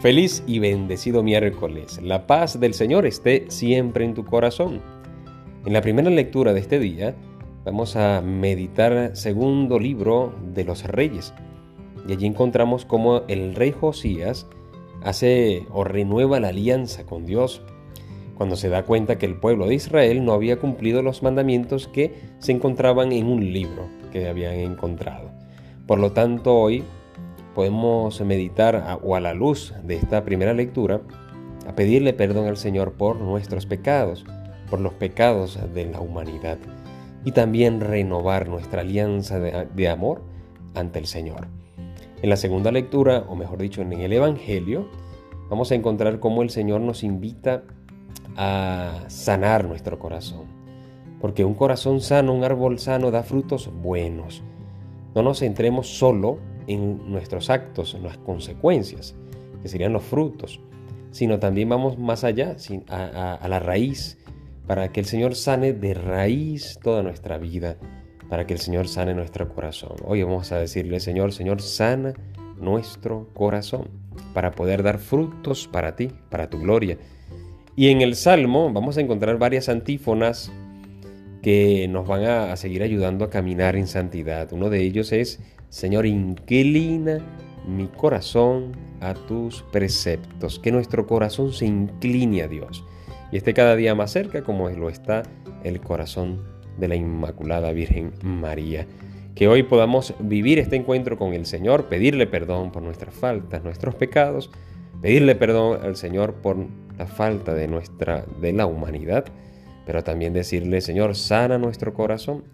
Feliz y bendecido miércoles. La paz del Señor esté siempre en tu corazón. En la primera lectura de este día vamos a meditar segundo libro de los reyes. Y allí encontramos cómo el rey Josías hace o renueva la alianza con Dios cuando se da cuenta que el pueblo de Israel no había cumplido los mandamientos que se encontraban en un libro que habían encontrado. Por lo tanto, hoy podemos meditar o a la luz de esta primera lectura a pedirle perdón al Señor por nuestros pecados, por los pecados de la humanidad y también renovar nuestra alianza de, amor ante el Señor. En la segunda lectura, o mejor dicho, en el Evangelio, vamos a encontrar cómo el Señor nos invita a sanar nuestro corazón. Porque un corazón sano, un árbol sano da frutos buenos. No nos centremos solo en nuestros actos, en las consecuencias, que serían los frutos, sino también vamos más allá, a, la raíz, para que el Señor sane de raíz toda nuestra vida, para que el Señor sane nuestro corazón. Hoy vamos a decirle, Señor, Señor, sana nuestro corazón, para poder dar frutos para ti, para tu gloria. Y en el Salmo vamos a encontrar varias antífonas que nos van a, seguir ayudando a caminar en santidad. Uno de ellos es Señor, inclina mi corazón a tus preceptos, que nuestro corazón se incline a Dios y esté cada día más cerca como lo está el corazón de la Inmaculada Virgen María. Que hoy podamos vivir este encuentro con el Señor, pedirle perdón por nuestras faltas, nuestros pecados, pedirle perdón al Señor por la falta de nuestra de la humanidad, pero también decirle, Señor, sana nuestro corazón,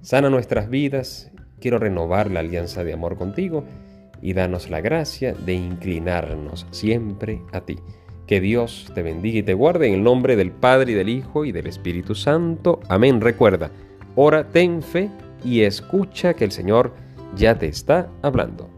sana nuestras vidas quiero renovar la alianza de amor contigo y danos la gracia de inclinarnos siempre a ti. Que Dios te bendiga y te guarde en el nombre del Padre y del Hijo y del Espíritu Santo. Amén. Recuerda, ora, ten fe y escucha que el Señor ya te está hablando.